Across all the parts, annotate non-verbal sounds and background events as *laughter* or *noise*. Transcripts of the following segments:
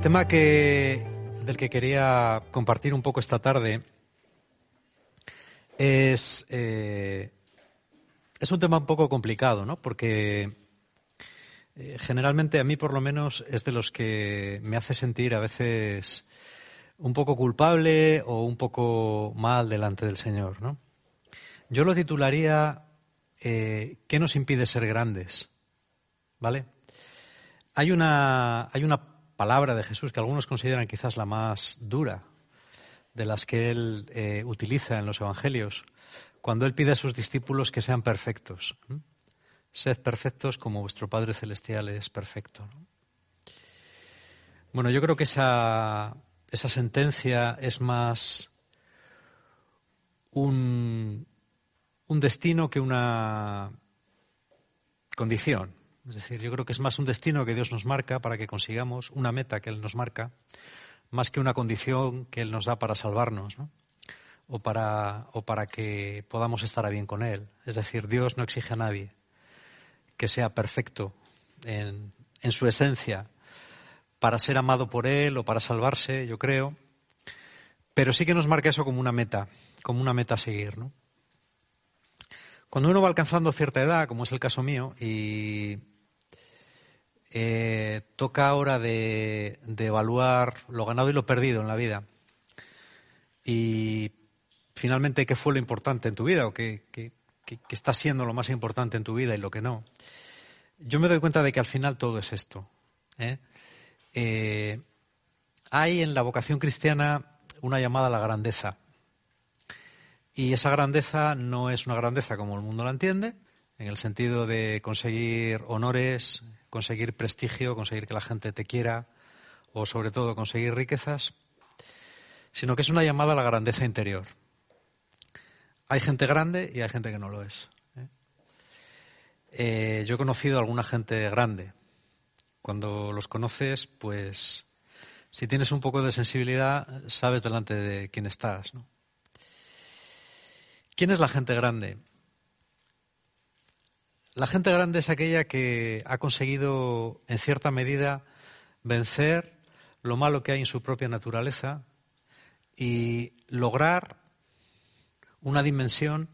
El tema que, del que quería compartir un poco esta tarde es, eh, es un tema un poco complicado, ¿no? Porque eh, generalmente a mí por lo menos es de los que me hace sentir a veces un poco culpable o un poco mal delante del Señor, ¿no? Yo lo titularía eh, ¿Qué nos impide ser grandes? ¿Vale? Hay una, hay una palabra de Jesús que algunos consideran quizás la más dura de las que él eh, utiliza en los evangelios, cuando él pide a sus discípulos que sean perfectos. Sed perfectos como vuestro Padre Celestial es perfecto. Bueno, yo creo que esa, esa sentencia es más un, un destino que una condición. Es decir, yo creo que es más un destino que Dios nos marca para que consigamos, una meta que Él nos marca, más que una condición que Él nos da para salvarnos, ¿no? o, para, o para que podamos estar a bien con Él. Es decir, Dios no exige a nadie que sea perfecto en, en su esencia para ser amado por Él o para salvarse, yo creo, pero sí que nos marca eso como una meta, como una meta a seguir. Cuando uno va alcanzando cierta edad, como es el caso mío, y eh, toca ahora de, evaluar lo ganado y lo perdido en la vida, y finalmente qué fue lo importante en tu vida o qué, está siendo lo más importante en tu vida y lo que no, yo me doy cuenta de que al final todo es esto. ¿eh? Eh, hay en la vocación cristiana una llamada a la grandeza. Y esa grandeza no es una grandeza como el mundo la entiende, en el sentido de conseguir honores, conseguir prestigio, conseguir que la gente te quiera o sobre todo conseguir riquezas, sino que es una llamada a la grandeza interior. Hay gente grande y hay gente que no lo es. ¿eh? Eh, yo he conocido a alguna gente grande. Cuando los conoces, pues si tienes un poco de sensibilidad, sabes delante de quién estás. ¿no? ¿Quién es la gente grande? La gente grande es aquella que ha conseguido, en cierta medida, vencer lo malo que hay en su propia naturaleza y lograr una dimensión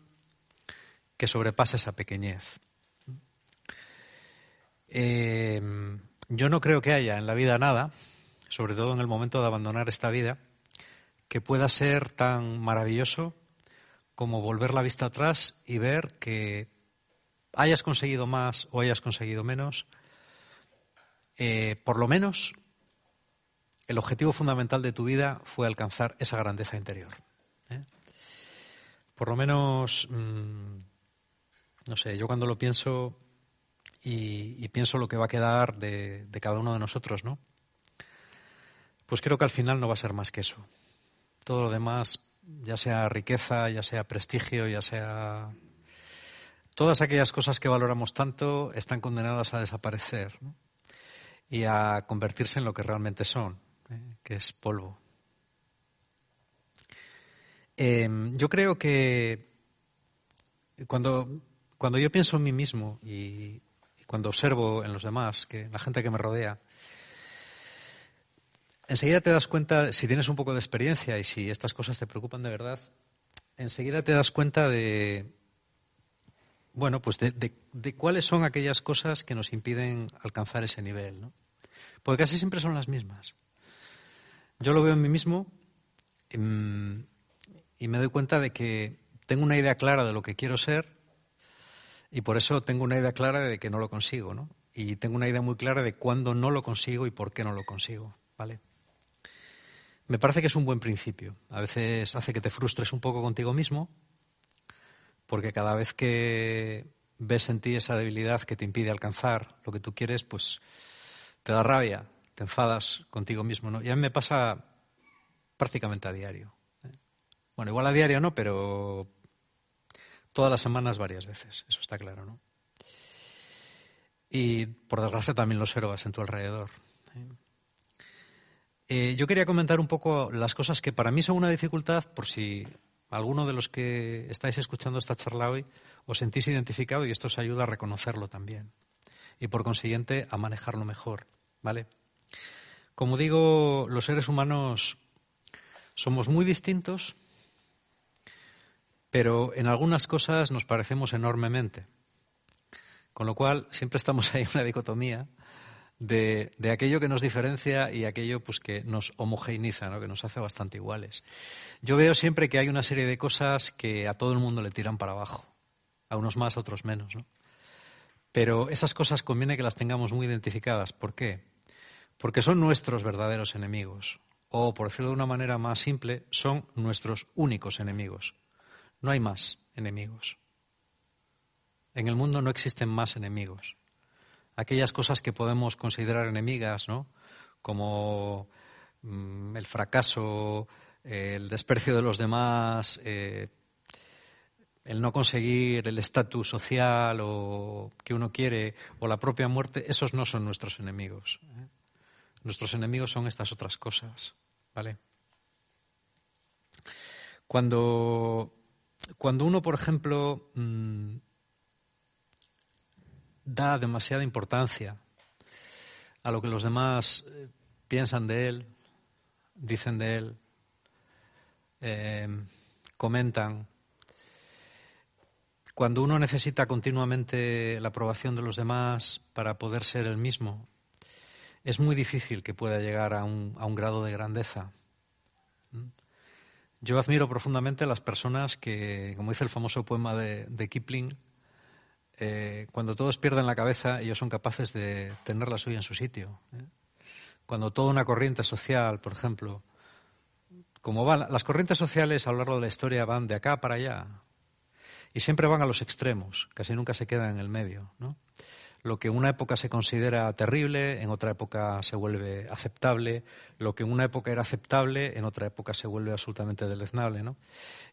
que sobrepasa esa pequeñez. Eh, yo no creo que haya en la vida nada, sobre todo en el momento de abandonar esta vida, que pueda ser tan maravilloso como volver la vista atrás y ver que hayas conseguido más o hayas conseguido menos, eh, por lo menos el objetivo fundamental de tu vida fue alcanzar esa grandeza interior. ¿eh? Por lo menos, mm, no sé, yo cuando lo pienso y, pienso lo que va a quedar de, de cada uno de nosotros, ¿no? Pues creo que al final no va a ser más que eso. Todo lo demás ya sea riqueza, ya sea prestigio, ya sea... Todas aquellas cosas que valoramos tanto están condenadas a desaparecer y a convertirse en lo que realmente son, ¿eh? que es polvo. Em, yo creo que cuando, cuando yo pienso en mí mismo y, y cuando observo en los demás, que la gente que me rodea, enseguida te das cuenta, si tienes un poco de experiencia y si estas cosas te preocupan de verdad, enseguida te das cuenta de, bueno, pues de, cuáles son aquellas cosas que nos impiden alcanzar ese nivel, ¿no? Porque casi siempre son las mismas. Yo lo veo en mí mismo em, y me doy cuenta de que tengo una idea clara de lo que quiero ser y por eso tengo una idea clara de que no lo consigo, ¿no? Y tengo una idea muy clara de cuándo no lo consigo y por qué no lo consigo, ¿vale? Me parece que es un buen principio. A veces hace que te frustres un poco contigo mismo, porque cada vez que ves en ti esa debilidad que te impide alcanzar lo que tú quieres, pues te da rabia, te enfadas contigo mismo. ¿no? Y a mí me pasa prácticamente a diario. ¿eh? Bueno, igual a diario no, pero todas las semanas varias veces, eso está claro, ¿no? Y por desgracia también lo observas en tu alrededor. ¿eh? Eh, yo quería comentar un poco las cosas que para mí son una dificultad, por si alguno de los que estáis escuchando esta charla hoy os sentís identificado y esto os ayuda a reconocerlo también y por consiguiente a manejarlo mejor, ¿vale? Como digo, los seres humanos somos muy distintos, pero en algunas cosas nos parecemos enormemente. Con lo cual, siempre estamos ahí en una dicotomía de, aquello que nos diferencia y aquello pues, que nos homogeneiza, ¿no? que nos hace bastante iguales. Yo veo siempre que hay una serie de cosas que a todo el mundo le tiran para abajo, a unos más, a otros menos. ¿no? Pero esas cosas conviene que las tengamos muy identificadas. ¿Por qué? Porque son nuestros verdaderos enemigos. O, por decirlo de una manera más simple, son nuestros únicos enemigos. No hay más enemigos. En el mundo no existen más enemigos. Aquellas cosas que podemos considerar enemigas, ¿no? Como mm, el fracaso, el desprecio de los demás, eh, el no conseguir el estatus social o que uno quiere o la propia muerte, esos no son nuestros enemigos. Nuestros enemigos son estas otras cosas, ¿vale? Cuando, cuando uno, por ejemplo, mm, da demasiada importancia a lo que los demás eh, piensan de él, dicen de él, eh, comentan, cuando uno necesita continuamente la aprobación de los demás para poder ser el mismo, es muy difícil que pueda llegar a un, grado de grandeza. Yo admiro profundamente a las personas que, como dice el famoso poema de, Kipling, eh, cuando todos pierden la cabeza, ellos son capaces de tener la suya en su sitio. ¿eh? Cuando toda una corriente social, por ejemplo, como van, las corrientes sociales a lo largo de la historia van de acá para allá, y siempre van a los extremos, casi nunca se quedan en el medio. ¿no? Lo que en una época se considera terrible, en otra época se vuelve aceptable. Lo que en una época era aceptable, en otra época se vuelve absolutamente deleznable. ¿no?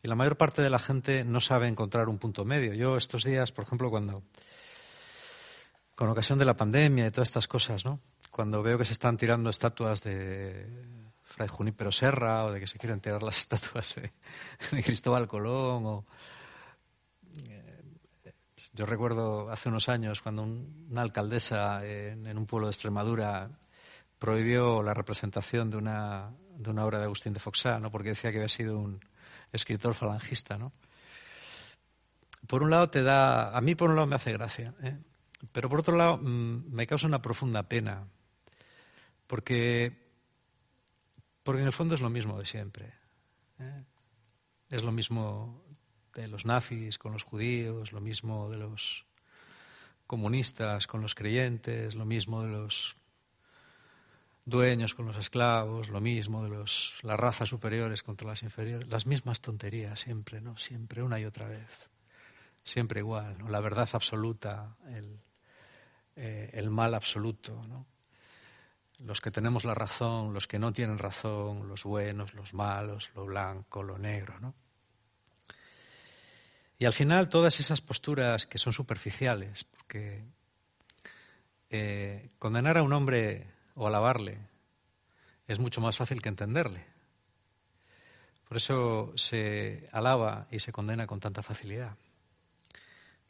Y la mayor parte de la gente no sabe encontrar un punto medio. Yo estos días, por ejemplo, cuando con ocasión de la pandemia y todas estas cosas, ¿no? Cuando veo que se están tirando estatuas de Fray Junípero Serra o de que se quieren tirar las *laughs* estatuas de, de Cristóbal Colón o yo recuerdo hace unos años cuando una alcaldesa en, un pueblo de Extremadura prohibió la representación de una, de una obra de Agustín de Foxá, ¿no? porque decía que había sido un escritor falangista. ¿no? Por un lado te da, a mí por un lado me hace gracia, ¿eh? pero por otro lado mm, me causa una profunda pena, porque, porque en el fondo es lo mismo de siempre. ¿eh? Es lo mismo de los nazis con los judíos, lo mismo de los comunistas con los creyentes, lo mismo de los dueños con los esclavos, lo mismo de los, las razas superiores contra las inferiores, las mismas tonterías siempre, ¿no? Siempre, una y otra vez. Siempre igual, ¿no? La verdad absoluta, el, eh, el mal absoluto, ¿no? Los que tenemos la razón, los que no tienen razón, los buenos, los malos, lo blanco, lo negro, ¿no? Y al final todas esas posturas que son superficiales, porque eh, condenar a un hombre o alabarle es mucho más fácil que entenderle. Por eso se alaba y se condena con tanta facilidad.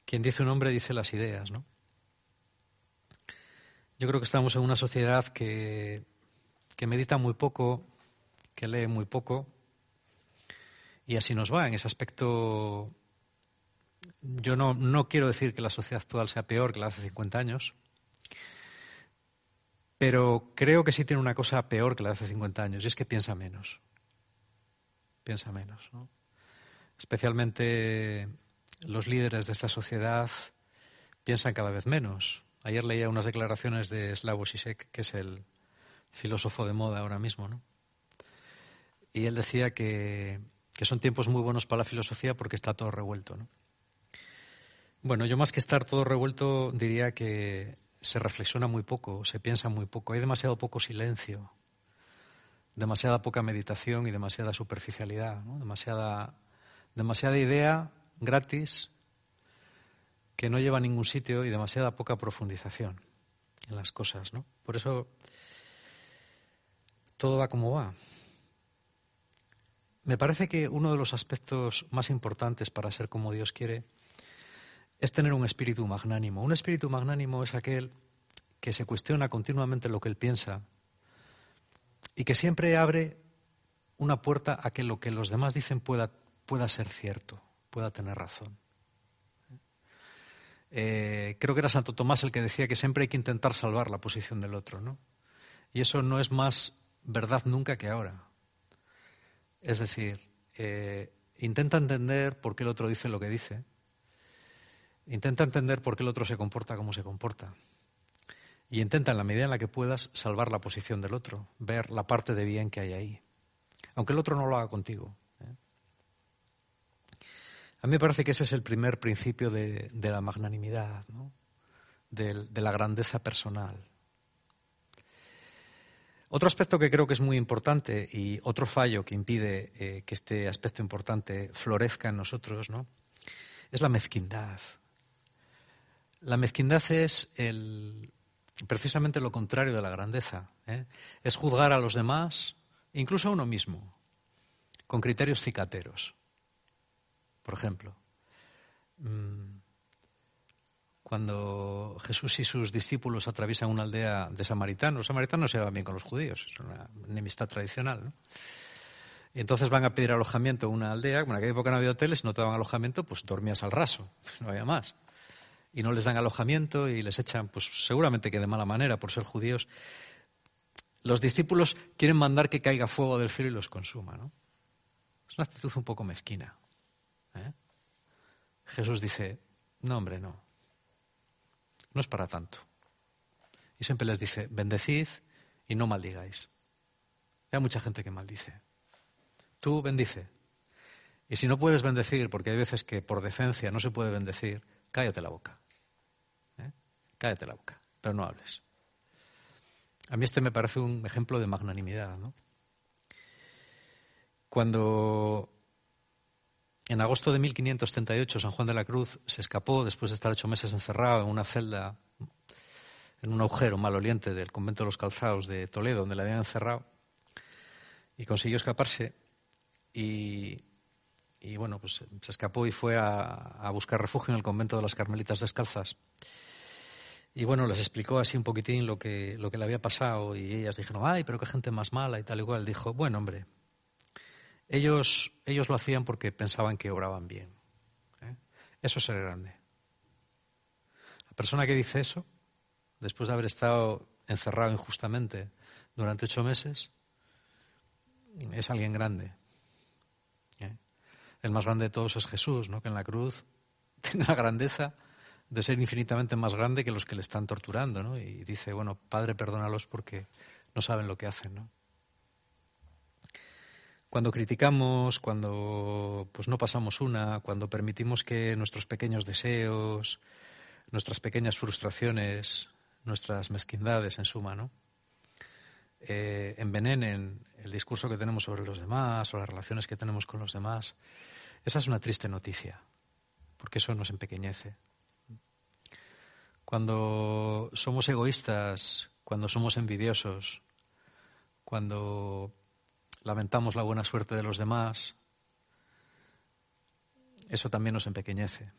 Quien dice un hombre dice las ideas, ¿no? Yo creo que estamos en una sociedad que, que medita muy poco, que lee muy poco, y así nos va en ese aspecto yo no, quiero decir que la sociedad actual sea peor que la de hace 50 años, pero creo que sí tiene una cosa peor que la de hace 50 años, y es que piensa menos. Piensa menos. ¿no? Especialmente los líderes de esta sociedad piensan cada vez menos. Ayer leía unas declaraciones de Slavoj Zizek, que es el filósofo de moda ahora mismo, ¿no? Y él decía que, que son tiempos muy buenos para la filosofía porque está todo revuelto, ¿no? Bueno, yo más que estar todo revuelto diría que se reflexiona muy poco, se piensa muy poco, hay demasiado poco silencio, demasiada poca meditación y demasiada superficialidad, demasiada, demasiada idea gratis que no lleva a ningún sitio y demasiada poca profundización en las cosas, ¿no? Por eso todo va como va. Me parece que uno de los aspectos más importantes para ser como Dios quiere es tener un espíritu magnánimo. Un espíritu magnánimo es aquel que se cuestiona continuamente lo que él piensa y que siempre abre una puerta a que lo que los demás dicen pueda, pueda ser cierto, pueda tener razón. Eh, creo que era Santo Tomás el que decía que siempre hay que intentar salvar la posición del otro, ¿no? Y eso no es más verdad nunca que ahora. Es decir, eh, intenta entender por qué el otro dice lo que dice, intenta entender por qué el otro se comporta como se comporta, y intenta, en la medida en la que puedas, salvar la posición del otro, ver la parte de bien que hay ahí, aunque el otro no lo haga contigo. A mí me parece que ese es el primer principio de, la magnanimidad, de, la grandeza personal. Otro aspecto que creo que es muy importante y otro fallo que impide eh, que este aspecto importante florezca en nosotros ¿no? es la mezquindad. La mezquindad es precisamente lo contrario de la grandeza. ¿eh? Es juzgar a los demás, incluso a uno mismo, con criterios cicateros. Por ejemplo, mm, cuando Jesús y sus discípulos atraviesan una aldea de samaritanos, los samaritanos se llevan bien con los judíos, es una enemistad tradicional. Y entonces van a pedir alojamiento en una aldea, como en aquella época no había hoteles, no te daban alojamiento, pues dormías al raso, *laughs* no había más. Y no les dan alojamiento y les echan, pues seguramente que de mala manera, por ser judíos. Los discípulos quieren mandar que caiga fuego del cielo y los consuma, ¿no? Es una actitud un poco mezquina. ¿Eh? Jesús dice, no hombre, no. No es para tanto. Y siempre les dice, bendecid y no maldigáis. Hay mucha gente que maldice. Tú bendice. Y si no puedes bendecir, porque hay veces que por decencia no se puede bendecir, cállate la boca. Cállate la boca, pero no hables. A mí este me parece un ejemplo de magnanimidad. ¿no? Cuando en agosto de 1538, San Juan de la Cruz se escapó después de estar ocho meses encerrado en una celda, en un agujero maloliente del convento de los Calzados de Toledo, donde le habían encerrado, y consiguió escaparse. Y, bueno, pues se escapó y fue a, buscar refugio en el convento de las Carmelitas Descalzas. Y bueno, les explicó así un poquitín lo que, lo que le había pasado y ellas dijeron, ay, pero qué gente más mala y tal y. Dijo, bueno, hombre, ellos, ellos lo hacían porque pensaban que obraban bien. ¿eh? Eso es ser grande. La persona que dice eso, después de haber estado encerrado injustamente durante ocho meses, es alguien grande. ¿eh? El más grande de todos es Jesús, ¿no? que en la cruz *laughs* tiene la grandeza de ser infinitamente más grande que los que le están torturando. ¿no? Y dice, bueno, Padre, perdónalos porque no saben lo que hacen. ¿no? cuando criticamos, cuando pues no pasamos una, cuando permitimos que nuestros pequeños deseos, nuestras pequeñas frustraciones, nuestras mezquindades, en suma, ¿no? Eh, envenenen el discurso que tenemos sobre los demás o las relaciones que tenemos con los demás, esa es una triste noticia, porque eso nos empequeñece. Cuando somos egoístas, cuando somos envidiosos, cuando lamentamos la buena suerte de los demás, eso también nos empequeñece.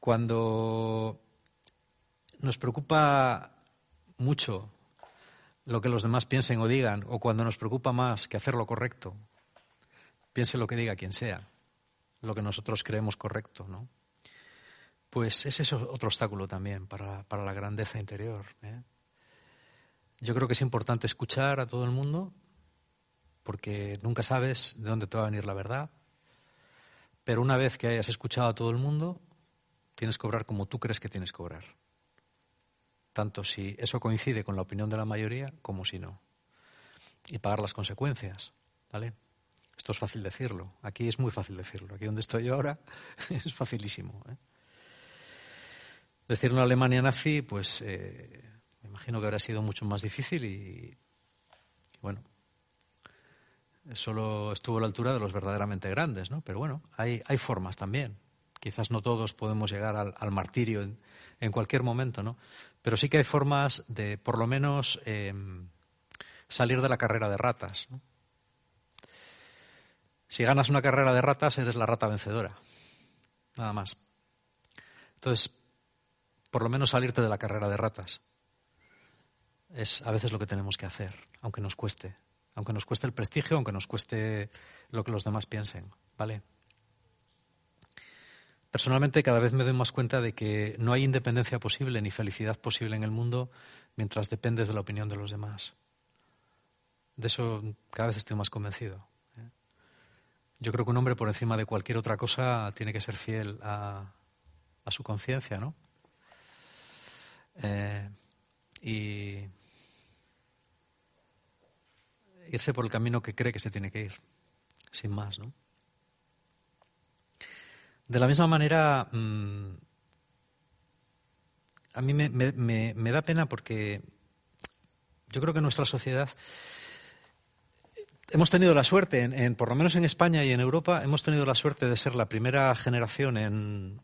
Cuando nos preocupa mucho lo que los demás piensen o digan, o cuando nos preocupa más que hacer lo correcto, piense lo que diga quien sea, lo que nosotros creemos correcto, ¿no? Pues ese es otro obstáculo también para, para la grandeza interior. ¿eh? Yo creo que es importante escuchar a todo el mundo porque nunca sabes de dónde te va a venir la verdad. Pero una vez que hayas escuchado a todo el mundo, tienes que obrar como tú crees que tienes que obrar. Tanto si eso coincide con la opinión de la mayoría como si no. Y pagar las consecuencias. ¿Vale? Esto es fácil decirlo. Aquí es muy fácil decirlo. Aquí donde estoy yo ahora *laughs* es facilísimo. ¿eh? Decir una Alemania nazi, pues eh, imagino que habrá sido mucho más difícil y, bueno, solo estuvo a la altura de los verdaderamente grandes, ¿no? Pero bueno, hay, hay formas también. Quizás no todos podemos llegar al, martirio en, cualquier momento, ¿no? Pero sí que hay formas de, por lo menos, em, salir de la carrera de ratas. Si ganas una carrera de ratas, eres la rata vencedora. Nada más. Entonces, por lo menos salirte de la carrera de ratas es a veces lo que tenemos que hacer, aunque nos cueste, aunque nos cueste el prestigio, aunque nos cueste lo que los demás piensen, ¿vale? Personalmente cada vez me doy más cuenta de que no hay independencia posible ni felicidad posible en el mundo mientras dependes de la opinión de los demás. De eso cada vez estoy más convencido. ¿eh? Yo creo que un hombre por encima de cualquier otra cosa tiene que ser fiel a, su conciencia, ¿no? Eh, y irse por el camino que cree que se tiene que ir, sin más, ¿no? De la misma manera, mm, a mí me, da pena porque yo creo que nuestra sociedad hemos tenido la suerte, en, por lo menos en España y en Europa, hemos tenido la suerte de ser la primera generación en,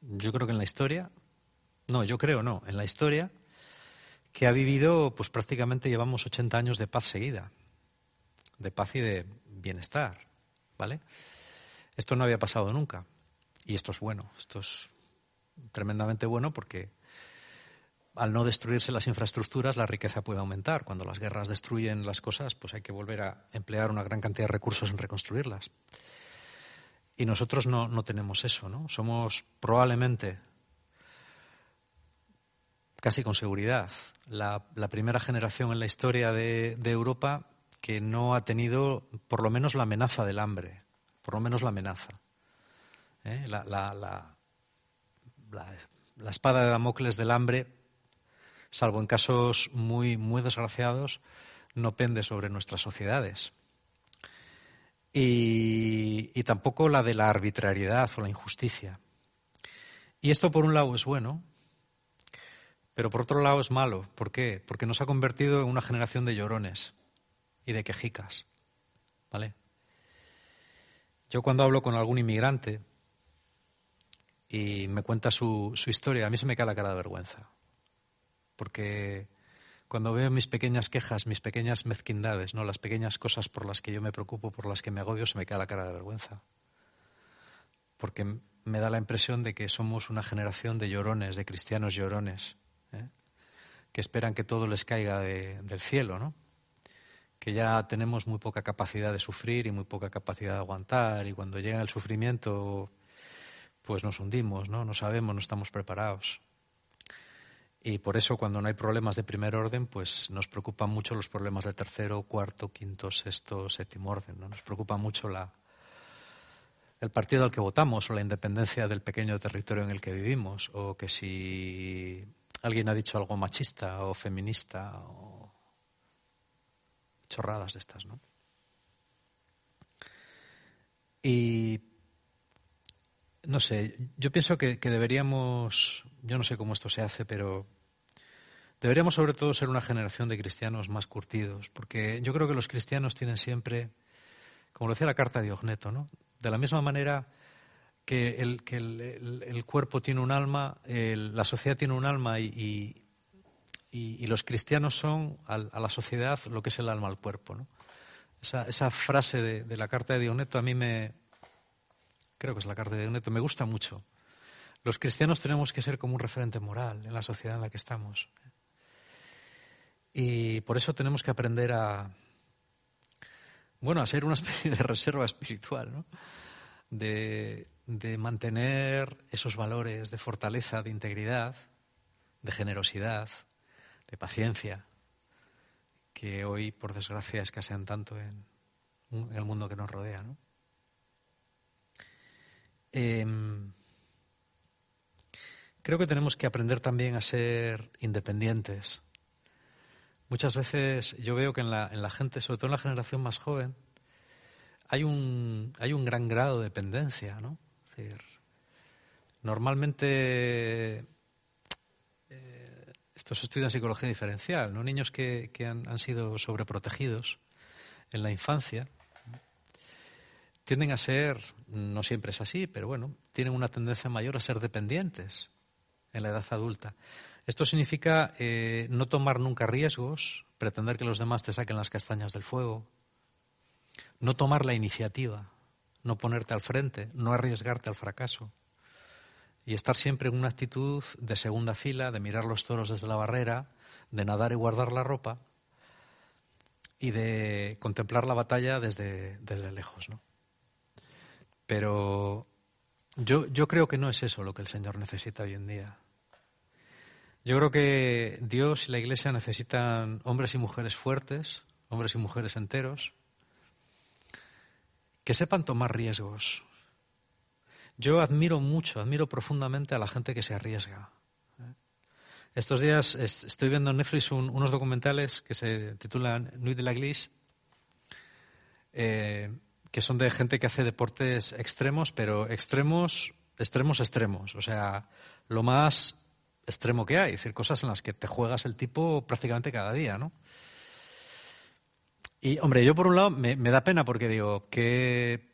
yo creo que en la historia, no, yo creo no, en la historia, que ha vivido, pues prácticamente llevamos 80 años de paz seguida, de paz y de bienestar, ¿vale? Esto no había pasado nunca. Y esto es bueno, esto es tremendamente bueno porque al no destruirse las infraestructuras, la riqueza puede aumentar. Cuando las guerras destruyen las cosas, pues hay que volver a emplear una gran cantidad de recursos en reconstruirlas. Y nosotros no, tenemos eso, ¿no? Somos probablemente, casi con seguridad, la, primera generación en la historia de Europa que no ha tenido por lo menos la amenaza del hambre por lo menos la amenaza. ¿eh? La, espada de Damocles del hambre, salvo en casos muy, muy desgraciados, no pende sobre nuestras sociedades. Y, tampoco la de la arbitrariedad o la injusticia. Y esto por un lado es bueno, pero por otro lado es malo. ¿Por qué? Porque nos ha convertido en una generación de llorones y de quejicas. ¿Vale? Yo cuando hablo con algún inmigrante y me cuenta su, historia, a mí se me cae la cara de vergüenza. Porque cuando veo mis pequeñas quejas, mis pequeñas mezquindades, ¿no? las pequeñas cosas por las que yo me preocupo, por las que me agobio, se me cae la cara de vergüenza. Porque me da la impresión de que somos una generación de llorones, de cristianos llorones, ¿eh? que esperan que todo les caiga del cielo, ¿no? que ya tenemos muy poca capacidad de sufrir y muy poca capacidad de aguantar y cuando llega el sufrimiento pues nos hundimos, ¿no? No sabemos, no estamos preparados. Y por eso cuando no hay problemas de primer orden, pues nos preocupan mucho los problemas de tercero, cuarto, quinto, sexto, séptimo orden, ¿no? Nos preocupa mucho la el partido al que votamos o la independencia del pequeño territorio en el que vivimos o que si alguien ha dicho algo machista o feminista o chorradas de estas, ¿no? Y no sé, yo pienso que, deberíamos, yo no sé cómo esto se hace, pero deberíamos sobre todo ser una generación de cristianos más curtidos, porque yo creo que los cristianos tienen siempre, como lo decía la carta de Diogneto, ¿no? De la misma manera que el, que el, cuerpo tiene un alma, la sociedad tiene un alma y, y, los cristianos son a la sociedad lo que es el alma al cuerpo. ¿no? Esa, frase de, la carta de Dioneto a mí me, creo que es la carta de Dioneto, me gusta mucho. Los cristianos tenemos que ser como un referente moral en la sociedad en la que estamos. Y por eso tenemos que aprender a, bueno, a ser una especie de *laughs* reserva espiritual, ¿no? de, de mantener esos valores de fortaleza, de integridad, de generosidad, de paciencia, que hoy, por desgracia, escasean tanto en, el mundo que nos rodea. Em, creo que tenemos que aprender también a ser independientes. Muchas veces yo veo que en la, en la gente, sobre todo en la generación más joven, hay un, hay un gran grado de dependencia, ¿no? Normalmente esto se estudia en psicología diferencial, ¿no? Niños que, han, sido sobreprotegidos en la infancia tienden a ser, no siempre es así, pero bueno, tienen una tendencia mayor a ser dependientes en la edad adulta. Esto significa eh, no tomar nunca riesgos, pretender que los demás te saquen las castañas del fuego, no tomar la iniciativa, no ponerte al frente, no arriesgarte al fracaso. y estar siempre en una actitud de segunda fila, de mirar los toros desde la barrera, de nadar y guardar la ropa y de contemplar la batalla desde, lejos. ¿no? Pero yo, yo creo que no es eso lo que el Señor necesita hoy en día. Yo creo que Dios y la Iglesia necesitan hombres y mujeres fuertes, hombres y mujeres enteros, que sepan tomar riesgos. Yo admiro mucho, admiro profundamente a la gente que se arriesga. Estos días estoy viendo en Netflix unos documentales que se titulan Nuit de la Glisse, eh, que son de gente que hace deportes extremos, pero extremos, extremos, extremos. O sea, lo más extremo que hay, es decir, cosas en las que te juegas el tipo prácticamente cada día, ¿no? Y, hombre, yo por un lado me, da pena porque digo que,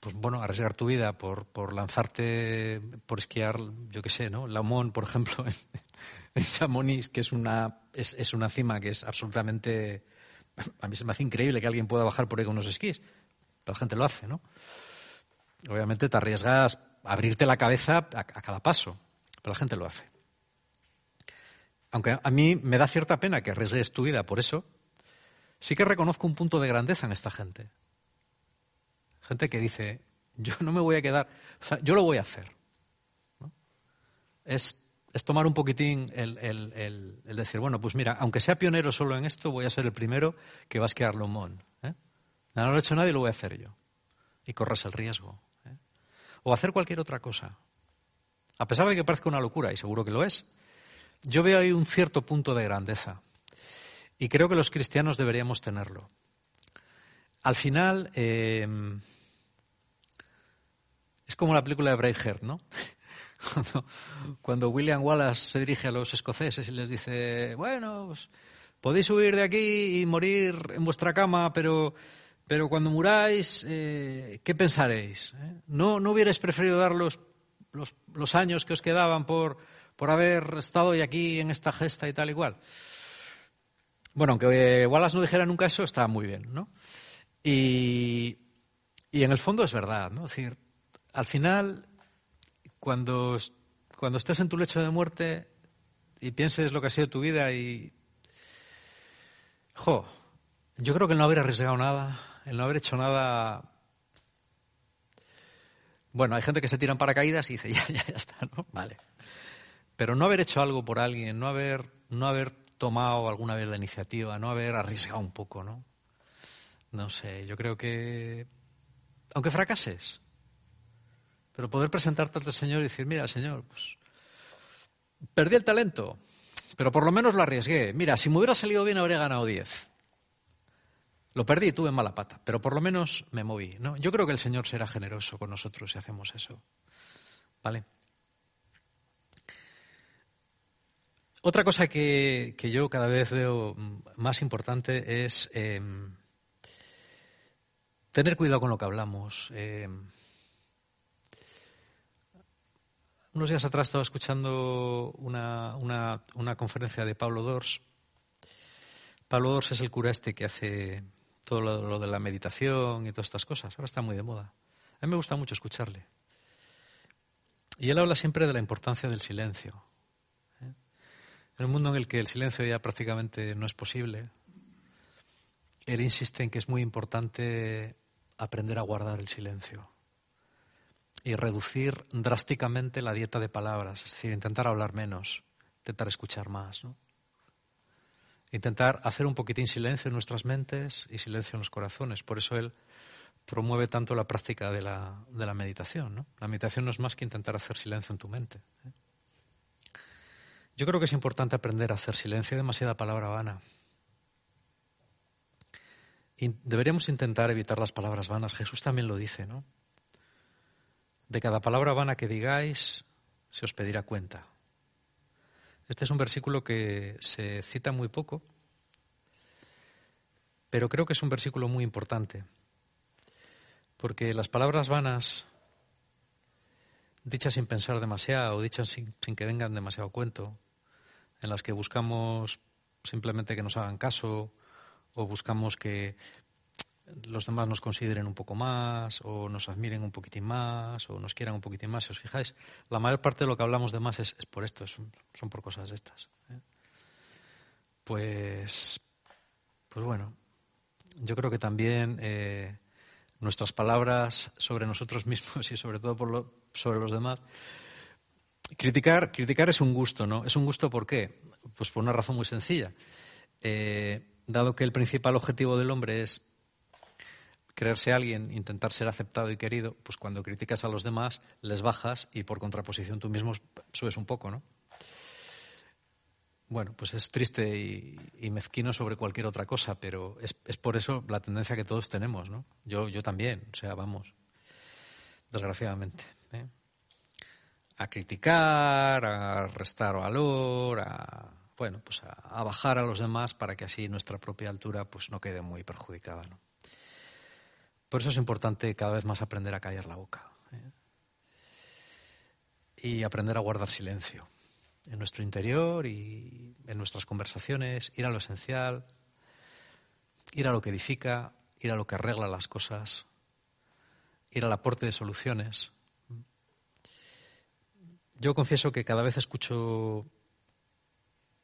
pues bueno, arriesgar tu vida por, por lanzarte, por esquiar, yo qué sé, ¿no? Laumón, por ejemplo, *laughs* en, Chamonix, que es una, es, es, una cima que es absolutamente, a mí se me hace increíble que alguien pueda bajar por ahí con unos esquís, pero la gente lo hace, ¿no? Obviamente te arriesgas a abrirte la cabeza a cada paso, pero la gente lo hace. Aunque a mí me da cierta pena que arriesgues tu vida por eso, sí que reconozco un punto de grandeza en esta gente. Gente que dice, yo no me voy a quedar, yo lo voy a hacer. Es, tomar un poquitín el, decir, bueno, pues mira, aunque sea pionero solo en esto, voy a ser el primero que va a esquiar Lomón. ¿eh? No lo ha hecho nadie, lo voy a hacer yo. Y corres el riesgo. ¿eh? O hacer cualquier otra cosa. A pesar de que parezca una locura, y seguro que lo es, yo veo ahí un cierto punto de grandeza y creo que los cristianos deberíamos tenerlo. Al final, eh, es como la película de Braveheart, ¿no? *laughs* Cuando, William Wallace se dirige a los escoceses y les dice, bueno, pues, podéis huir de aquí y morir en vuestra cama, pero, pero cuando muráis, eh, ¿qué pensaréis? Eh? ¿No, ¿No hubierais preferido dar los, los años que os quedaban por, por haber estado hoy aquí en esta gesta y tal igual. Bueno, aunque Wallace no dijera nunca eso, está muy bien, ¿no? Y, en el fondo es verdad, ¿no? Es decir, al final, cuando, cuando estés en tu lecho de muerte y pienses lo que ha sido tu vida y... Jo, yo creo que el no haber arriesgado nada, el no haber hecho nada... Bueno, hay gente que se tira en paracaídas y dice, *laughs* ya, ya, ya está, ¿no? Vale. Pero no haber hecho algo por alguien, no haber, no haber tomado alguna vez la iniciativa, no haber arriesgado un poco, ¿no? No sé, yo creo que, aunque fracases, pero poder presentarte el Señor y decir, mira, Señor, pues perdí el talento, pero por lo menos lo arriesgué. Mira, si me hubiera salido bien habría ganado 10. Lo perdí, tuve mala pata, pero por lo menos me moví, ¿no? Yo creo que el Señor será generoso con nosotros si hacemos eso. ¿Vale? Otra cosa que, yo cada vez veo más importante es em, tener cuidado con lo que hablamos. Em, unos días atrás estaba escuchando una, conferencia de Pablo Dors. Pablo Dors es el cura este que hace todo lo, de la meditación y todas estas cosas. Ahora está muy de moda. A mí me gusta mucho escucharle. Y él habla siempre de la importancia del silencio. En un mundo en el que el silencio ya prácticamente no es posible, él insiste en que es muy importante aprender a guardar el silencio y reducir drásticamente la dieta de palabras, es decir, intentar hablar menos, intentar escuchar más, ¿no? Intentar hacer un poquitín silencio en nuestras mentes y silencio en los corazones. Por eso él promueve tanto la práctica de la, meditación. ¿no? La meditación no es más que intentar hacer silencio en tu mente. ¿eh? Yo creo que es importante aprender a hacer silencio y demasiada palabra vana. Deberíamos intentar evitar las palabras vanas. Jesús también lo dice, ¿no? De cada palabra vana que digáis, se os pedirá cuenta. Este es un versículo que se cita muy poco, pero creo que es un versículo muy importante, porque las palabras vanas, dichas sin pensar demasiado, dichas sin, sin que vengan demasiado cuento, en las que buscamos simplemente que nos hagan caso o buscamos que, los demás nos consideren un poco más, o nos admiren un poquitín más, o nos quieran un poquitín más. Si os fijáis, la mayor parte de lo que hablamos de más es, por esto, son, por cosas de estas. ¿eh? Pues, pues bueno, yo creo que también eh, nuestras palabras sobre nosotros mismos *laughs* y sobre todo por sobre los demás. Criticar, criticar es un gusto, ¿no? Es un gusto ¿por qué? Pues por una razón muy sencilla. Eh, dado que el principal objetivo del hombre es creerse alguien, intentar ser aceptado y querido, pues cuando criticas a los demás les bajas y por contraposición tú mismo subes un poco, ¿no? Bueno, pues es triste y, mezquino sobre cualquier otra cosa, pero es, por eso la tendencia que todos tenemos, ¿no? Yo, yo también, o sea, vamos, desgraciadamente. ¿eh? A criticar, a restar valor, a bueno, pues a, bajar a los demás para que así nuestra propia altura pues no quede muy perjudicada, ¿no? Por eso es importante cada vez más aprender a callar la boca ¿eh? y aprender a guardar silencio en nuestro interior y en nuestras conversaciones, ir a lo esencial, ir a lo que edifica, ir a lo que arregla las cosas, ir al aporte de soluciones. Yo confieso que cada vez escucho,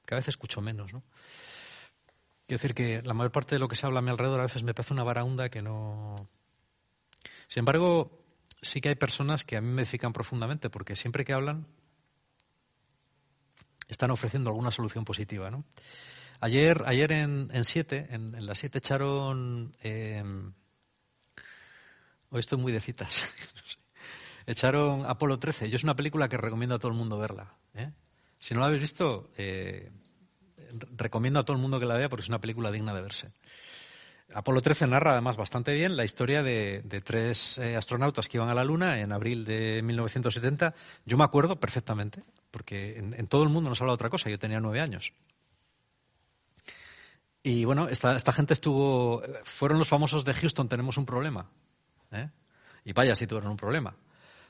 cada vez escucho menos, ¿no? Quiero decir que la mayor parte de lo que se habla a mi alrededor a veces me parece una vara que no. Sin embargo, sí que hay personas que a mí me edifican profundamente, porque siempre que hablan están ofreciendo alguna solución positiva. ¿no? Ayer, ayer en, Siete, en, las Siete echaron. Em, hoy estoy muy de citas. *laughs* echaron Apolo 13. Yo es una película que recomiendo a todo el mundo verla. ¿eh? Si no la habéis visto, eh, recomiendo a todo el mundo que la vea porque es una película digna de verse. Apolo 13 narra además bastante bien la historia de, tres eh, astronautas que iban a la Luna en abril de 1970. Yo me acuerdo perfectamente, porque en, todo el mundo no se habla otra cosa. Yo tenía nueve años. Y bueno, esta, gente estuvo. Fueron los famosos de Houston, tenemos un problema. ¿eh? Y vaya, sí tuvieron un problema.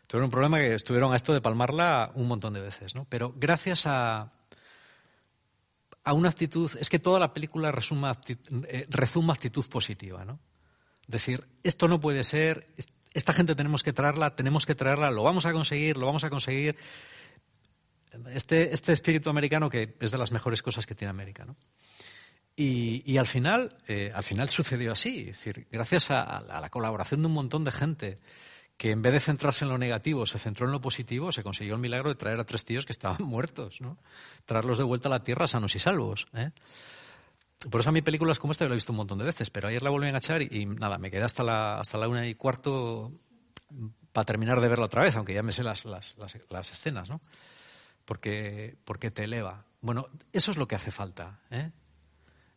Tuvieron un problema que estuvieron a esto de palmarla un montón de veces, ¿no? Pero gracias a, a una actitud, es que toda la película resuma eh, rezuma actitud positiva, ¿no? Decir, esto no puede ser, esta gente tenemos que traerla, tenemos que traerla, lo vamos a conseguir, lo vamos a conseguir. Este, este espíritu americano que es de las mejores cosas que tiene América, ¿no? Y, al final, eh, al final sucedió así, es decir, gracias a la colaboración de un montón de gente, que en vez de centrarse en lo negativo, se centró en lo positivo, se consiguió el milagro de traer a tres tíos que estaban *laughs* muertos, ¿no? Traerlos de vuelta a la tierra sanos y salvos, ¿eh? Por eso a mí películas como esta yo la he visto un montón de veces, pero ayer la volví a echar y, nada, me quedé hasta la, hasta la una y cuarto para terminar de verla otra vez, aunque ya me sé las, las, las, escenas, ¿no? Porque, porque te eleva. Bueno, eso es lo que hace falta, ¿eh?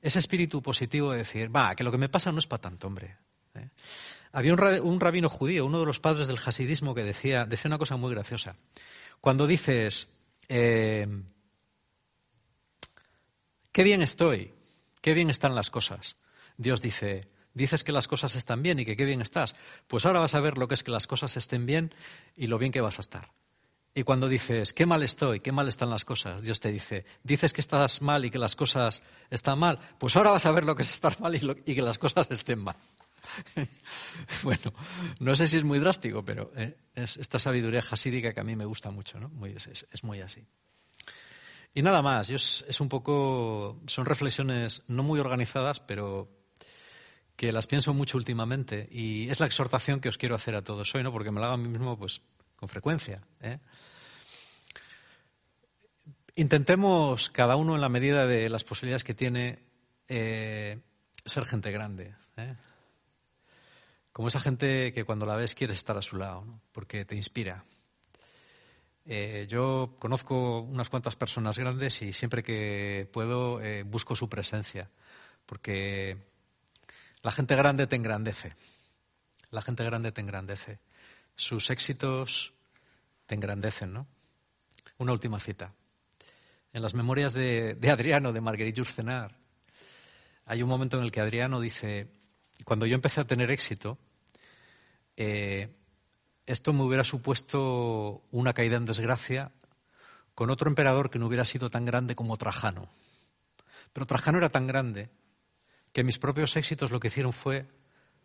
Ese espíritu positivo de decir, va, que lo que me pasa no es para tanto, hombre. ¿eh? Había un, rabino judío, uno de los padres del hasidismo, que decía, decía una cosa muy graciosa. Cuando dices, eh, qué bien estoy, qué bien están las cosas, Dios dice, dices que las cosas están bien y que qué bien estás, pues ahora vas a ver lo que es que las cosas estén bien y lo bien que vas a estar. Y cuando dices, qué mal estoy, qué mal están las cosas, Dios te dice, dices que estás mal y que las cosas están mal, pues ahora vas a ver lo que es estar mal y que las cosas estén mal. *laughs* bueno, no sé si es muy drástico, pero eh, es esta sabiduría jasídica que a mí me gusta mucho, ¿no? es, muy así. Y nada más, es, un poco, son reflexiones no muy organizadas, pero que las pienso mucho últimamente y es la exhortación que os quiero hacer a todos hoy, ¿no? Porque me la hago a mí mismo, pues, con frecuencia. ¿eh? Intentemos, cada uno en la medida de las posibilidades que tiene, eh, ser gente grande. Como esa gente que cuando la ves quieres estar a su lado, porque te inspira. Eh, yo conozco unas cuantas personas grandes y siempre que puedo eh, busco su presencia, porque la gente grande te engrandece. La gente grande te engrandece. Sus éxitos te engrandecen, ¿no? Una última cita. En las memorias de, Adriano, de Marguerite Urcenar, hay un momento en el que Adriano dice, cuando yo empecé a tener éxito, eh, esto me hubiera supuesto una caída en desgracia con otro emperador que no hubiera sido tan grande como Trajano. Pero Trajano era tan grande que mis propios éxitos lo que hicieron fue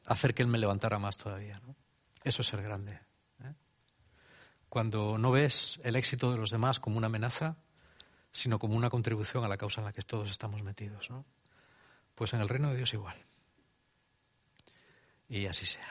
hacer que Él me levantara más todavía. Eso es ser grande. ¿eh? Cuando no ves el éxito de los demás como una amenaza, sino como una contribución a la causa en la que todos estamos metidos. Pues en el reino de Dios igual. Y así sea.